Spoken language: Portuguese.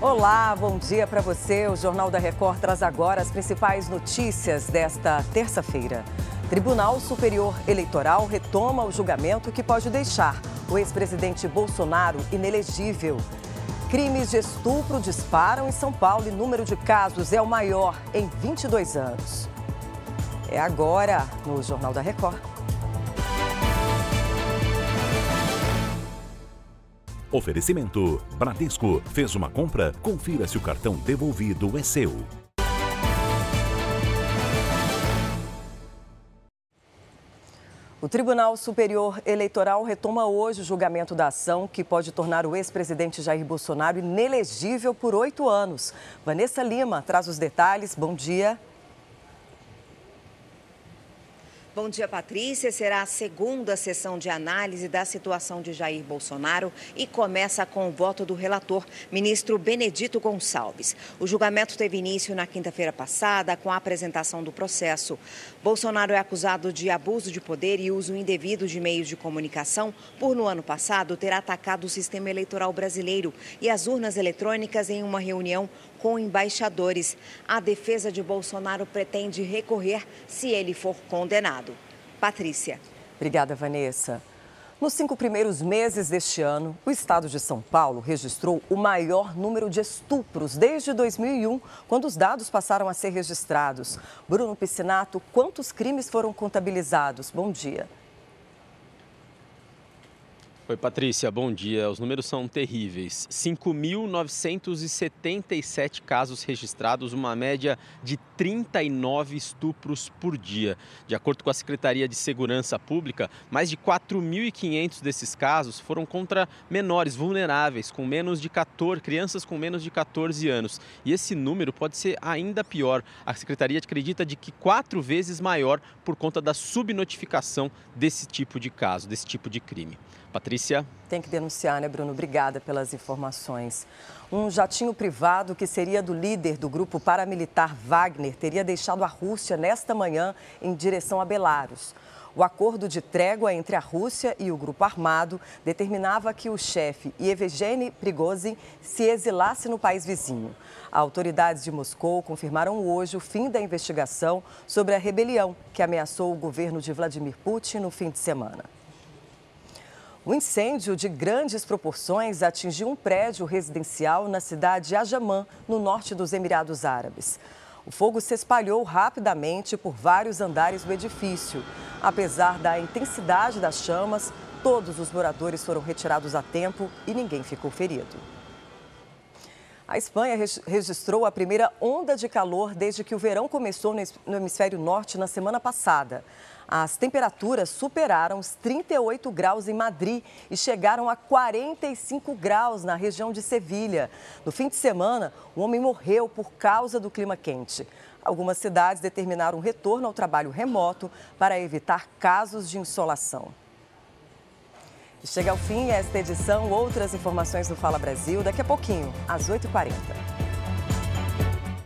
Olá, bom dia para você. O Jornal da Record traz agora as principais notícias desta terça-feira. Tribunal Superior Eleitoral retoma o julgamento que pode deixar o ex-presidente Bolsonaro inelegível. Crimes de estupro disparam em São Paulo e número de casos é o maior em 22 anos. É agora no Jornal da Record. Oferecimento: Bradesco. Fez uma compra? Confira se o cartão devolvido é seu. O Tribunal Superior Eleitoral retoma hoje o julgamento da ação que pode tornar o ex-presidente Jair Bolsonaro inelegível por oito anos. Vanessa Lima traz os detalhes. Bom dia. Bom dia, Patrícia. Será a segunda sessão de análise da situação de Jair Bolsonaro e começa com o voto do relator, ministro Benedito Gonçalves. O julgamento teve início na quinta-feira passada com a apresentação do processo. Bolsonaro é acusado de abuso de poder e uso indevido de meios de comunicação por, no ano passado, ter atacado o sistema eleitoral brasileiro e as urnas eletrônicas em uma reunião com embaixadores. A defesa de Bolsonaro pretende recorrer se ele for condenado. Patrícia. Obrigada, Vanessa. Nos cinco primeiros meses deste ano, o estado de São Paulo registrou o maior número de estupros desde 2001, quando os dados passaram a ser registrados. Bruno Piscinato, quantos crimes foram contabilizados? Bom dia. Oi, Patrícia, bom dia. Os números são terríveis. 5.977 casos registrados, uma média de 39 estupros por dia. De acordo com a Secretaria de Segurança Pública, mais de 4.500 desses casos foram contra menores vulneráveis, com menos de 14, crianças com menos de 14 anos. E esse número pode ser ainda pior. A Secretaria acredita de que quatro vezes maior por conta da subnotificação desse tipo de caso, desse tipo de crime. Patrícia. Tem que denunciar, né, Bruno? Obrigada pelas informações. Um jatinho privado que seria do líder do grupo paramilitar Wagner teria deixado a Rússia nesta manhã em direção a Belarus. O acordo de trégua entre a Rússia e o grupo armado determinava que o chefe Yevgeny Prigozhin se exilasse no país vizinho. Autoridades de Moscou confirmaram hoje o fim da investigação sobre a rebelião que ameaçou o governo de Vladimir Putin no fim de semana. Um incêndio de grandes proporções atingiu um prédio residencial na cidade de Ajamã, no norte dos Emirados Árabes. O fogo se espalhou rapidamente por vários andares do edifício. Apesar da intensidade das chamas, todos os moradores foram retirados a tempo e ninguém ficou ferido. A Espanha registrou a primeira onda de calor desde que o verão começou no hemisfério norte na semana passada. As temperaturas superaram os 38 graus em Madrid e chegaram a 45 graus na região de Sevilha. No fim de semana, um homem morreu por causa do clima quente. Algumas cidades determinaram retorno ao trabalho remoto para evitar casos de insolação. Chega ao fim esta edição. Outras informações no Fala Brasil daqui a pouquinho, às 8h40.